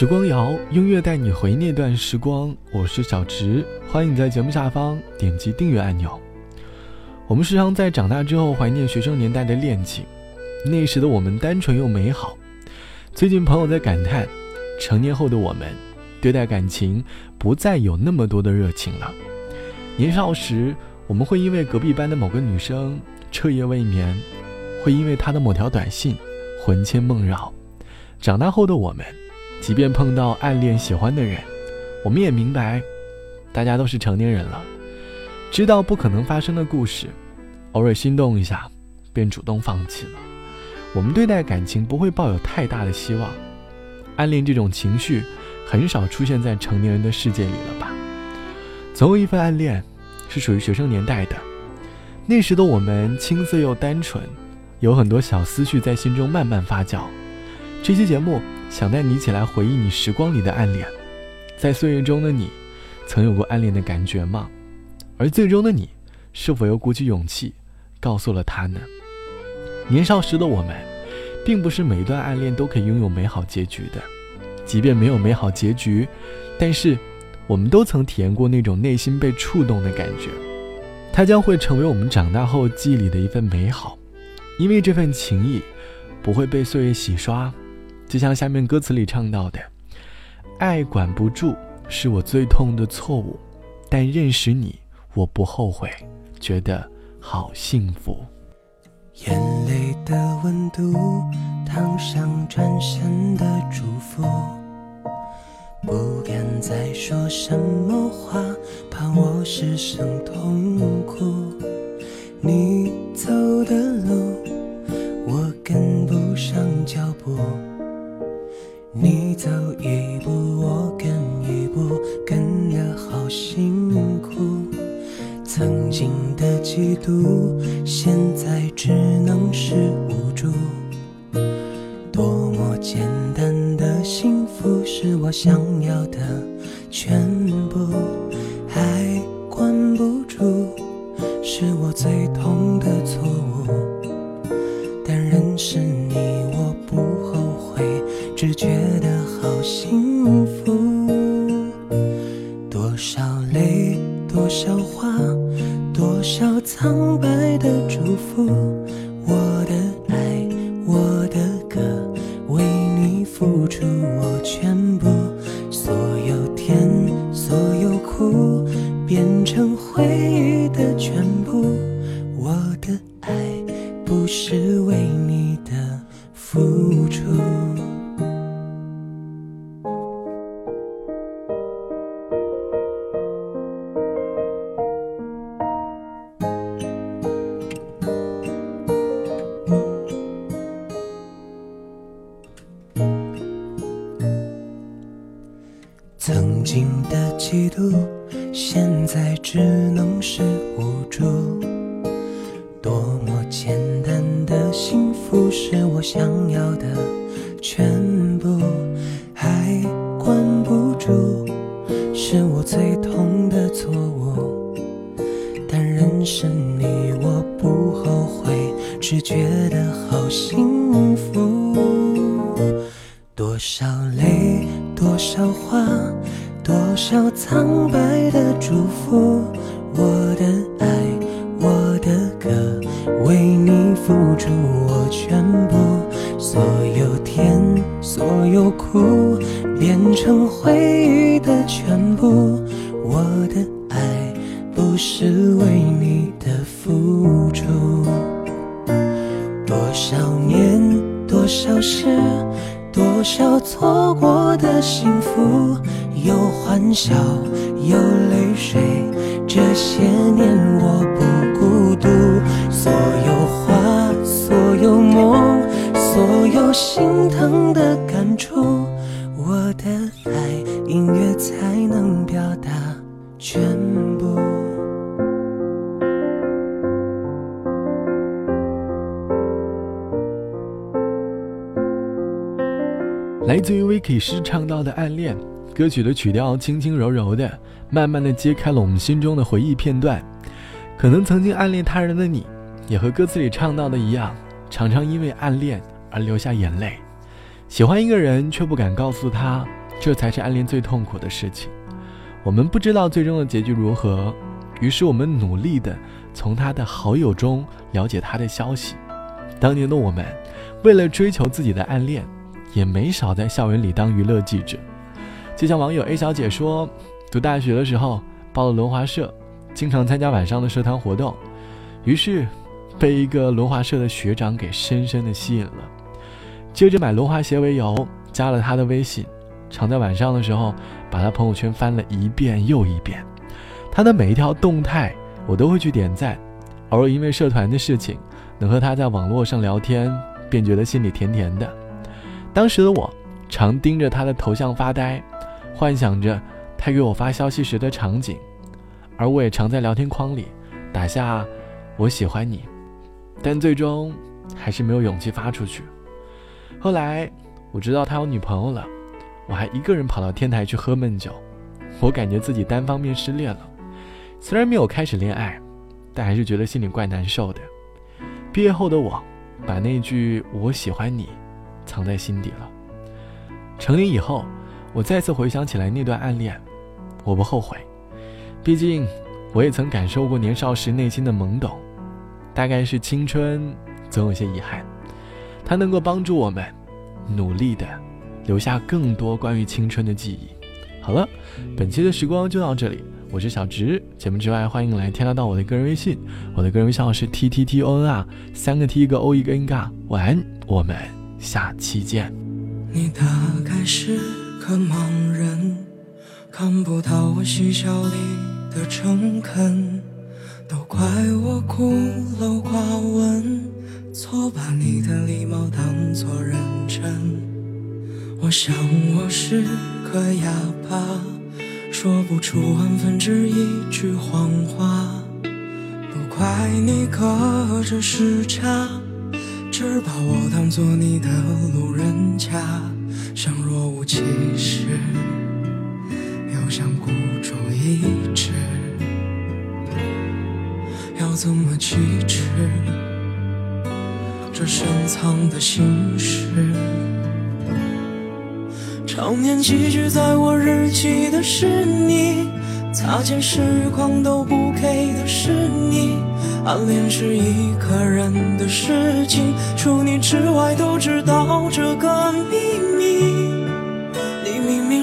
时光谣，音乐带你回那段时光。我是小直，欢迎你在节目下方点击订阅按钮。我们时常在长大之后怀念学生年代的恋情，那时的我们单纯又美好。最近朋友在感叹，成年后的我们，对待感情不再有那么多的热情了。年少时，我们会因为隔壁班的某个女生彻夜未眠，会因为她的某条短信魂牵梦绕。长大后的我们，即便碰到暗恋喜欢的人，我们也明白，大家都是成年人了。知道不可能发生的故事，偶尔心动一下，便主动放弃了。我们对待感情不会抱有太大的希望，暗恋这种情绪很少出现在成年人的世界里了吧？总有一份暗恋是属于学生年代的，那时的我们青涩又单纯，有很多小思绪在心中慢慢发酵。这期节目想带你一起来回忆你时光里的暗恋，在岁月中的你，曾有过暗恋的感觉吗？而最终的你，是否又鼓起勇气，告诉了他呢？年少时的我们，并不是每一段暗恋都可以拥有美好结局的。即便没有美好结局，但是，我们都曾体验过那种内心被触动的感觉。它将会成为我们长大后记忆里的一份美好，因为这份情谊，不会被岁月洗刷。就像下面歌词里唱到的：“爱管不住，是我最痛的错误，但认识你。”我不后悔，觉得好幸福。眼泪的温度烫伤转身的祝福，不敢再说什么话，怕我失声痛哭。你走的路，我跟不上脚步。你走一步，我跟一步，跟得好辛苦。曾经的嫉妒，现在只能是无助。多么简单的幸福，是我想要的全部。的祝福，我的现在只能是无助。多么简单的幸福，是我想要的全部。还管不住，是我最痛的错误。但认识你，我不后悔，只觉得好幸福。多少泪。多少话，少苍白的祝福，我的爱，我的歌，为你付出我全部，所有甜，所有苦，变成回忆的全部。我的爱不是为你的付出，多少年，多少事。多少错过的幸福，有欢笑，有泪水。这些年我不孤独，所有话，所有梦，所有心疼的感触，我的爱，音乐才能表达全部。来自于 Vicky 诗唱到的暗恋歌曲的曲调轻轻柔柔的，慢慢的揭开了我们心中的回忆片段。可能曾经暗恋他人的你，也和歌词里唱到的一样，常常因为暗恋而流下眼泪。喜欢一个人却不敢告诉他，这才是暗恋最痛苦的事情。我们不知道最终的结局如何，于是我们努力的从他的好友中了解他的消息。当年的我们，为了追求自己的暗恋，也没少在校园里当娱乐记者。就像网友 A 小姐说，读大学的时候报了轮滑社，经常参加晚上的社团活动，于是被一个轮滑社的学长给深深的吸引了。接着买轮滑鞋为由，加了他的微信，常在晚上的时候把他朋友圈翻了一遍又一遍。他的每一条动态我都会去点赞，偶尔因为社团的事情能和他在网络上聊天，便觉得心里甜甜的。当时的我常盯着他的头像发呆，幻想着他给我发消息时的场景，而我也常在聊天框里打下“我喜欢你”，但最终还是没有勇气发出去。后来我知道他有女朋友了，我还一个人跑到天台去喝闷酒。我感觉自己单方面失恋了，虽然没有开始恋爱，但还是觉得心里怪难受的。毕业后的我，把那句“我喜欢你”藏在心底了。成年以后，我再次回想起来那段暗恋，我不后悔，毕竟我也曾感受过年少时内心的懵懂。大概是青春总有些遗憾。它能够帮助我们努力的留下更多关于青春的记忆。好了，本期的时光就到这里，我是小直。节目之外，欢迎来添加到我的个人微信，我的个人微信号是 t t t o n 啊，三个 t 一个 o 一个 n 嘎。晚安，我们下期见。你大概是个盲人，看不到我嬉笑里的诚恳，都怪我孤陋寡闻。错把你的礼貌当作认真，我想我是个哑巴，说不出万分之一句谎话。不怪你隔着时差，只把我当作你的路人甲，其实，又想孤注一掷，要怎么启齿？这深藏的心事，常年寄居在我日记的是你，擦肩时光都不给的是你，暗恋是一个人的事情，除你之外都知道这个秘密。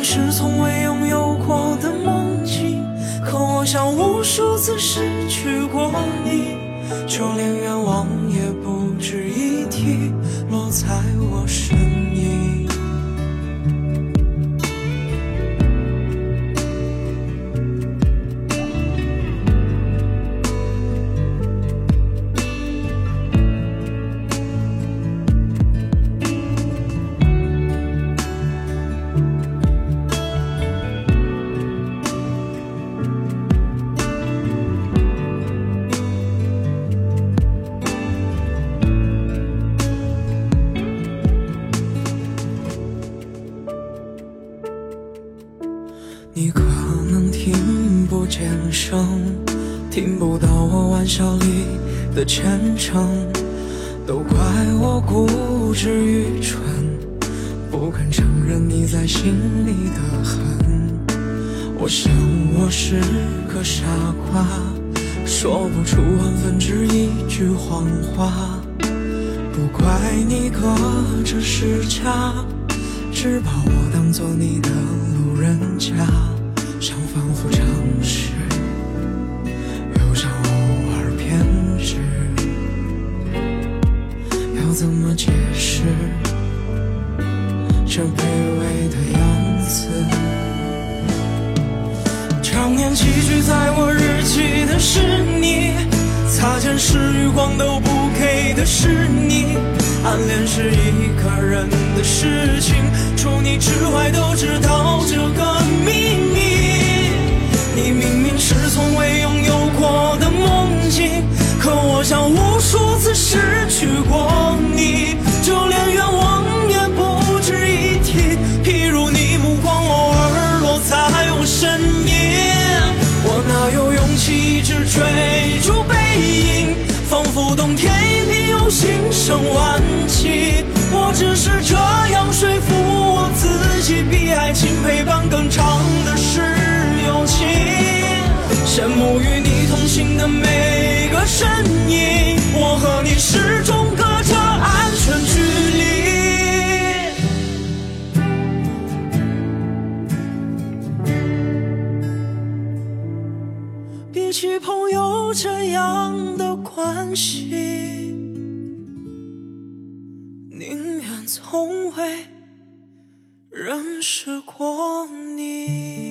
是从未拥有过的梦境，可我想无数次失去过你，就连愿望也不值一提。落在我身的前程，都怪我固执愚蠢，不肯承认你在心里的恨。我想我是个傻瓜，说不出万分之一句谎话，不怪你隔着时差。只把我当做你是余光都不给的是你。暗恋是一个人的事情，除你之外都知道这个秘密。你明明是心生万气，我只是这样说服我自己，比爱。情陪伴更长的是友情。羡慕与你同行的每个身影，我和你始终隔着安全距离。比起朋友这样的关系，从未认识过你。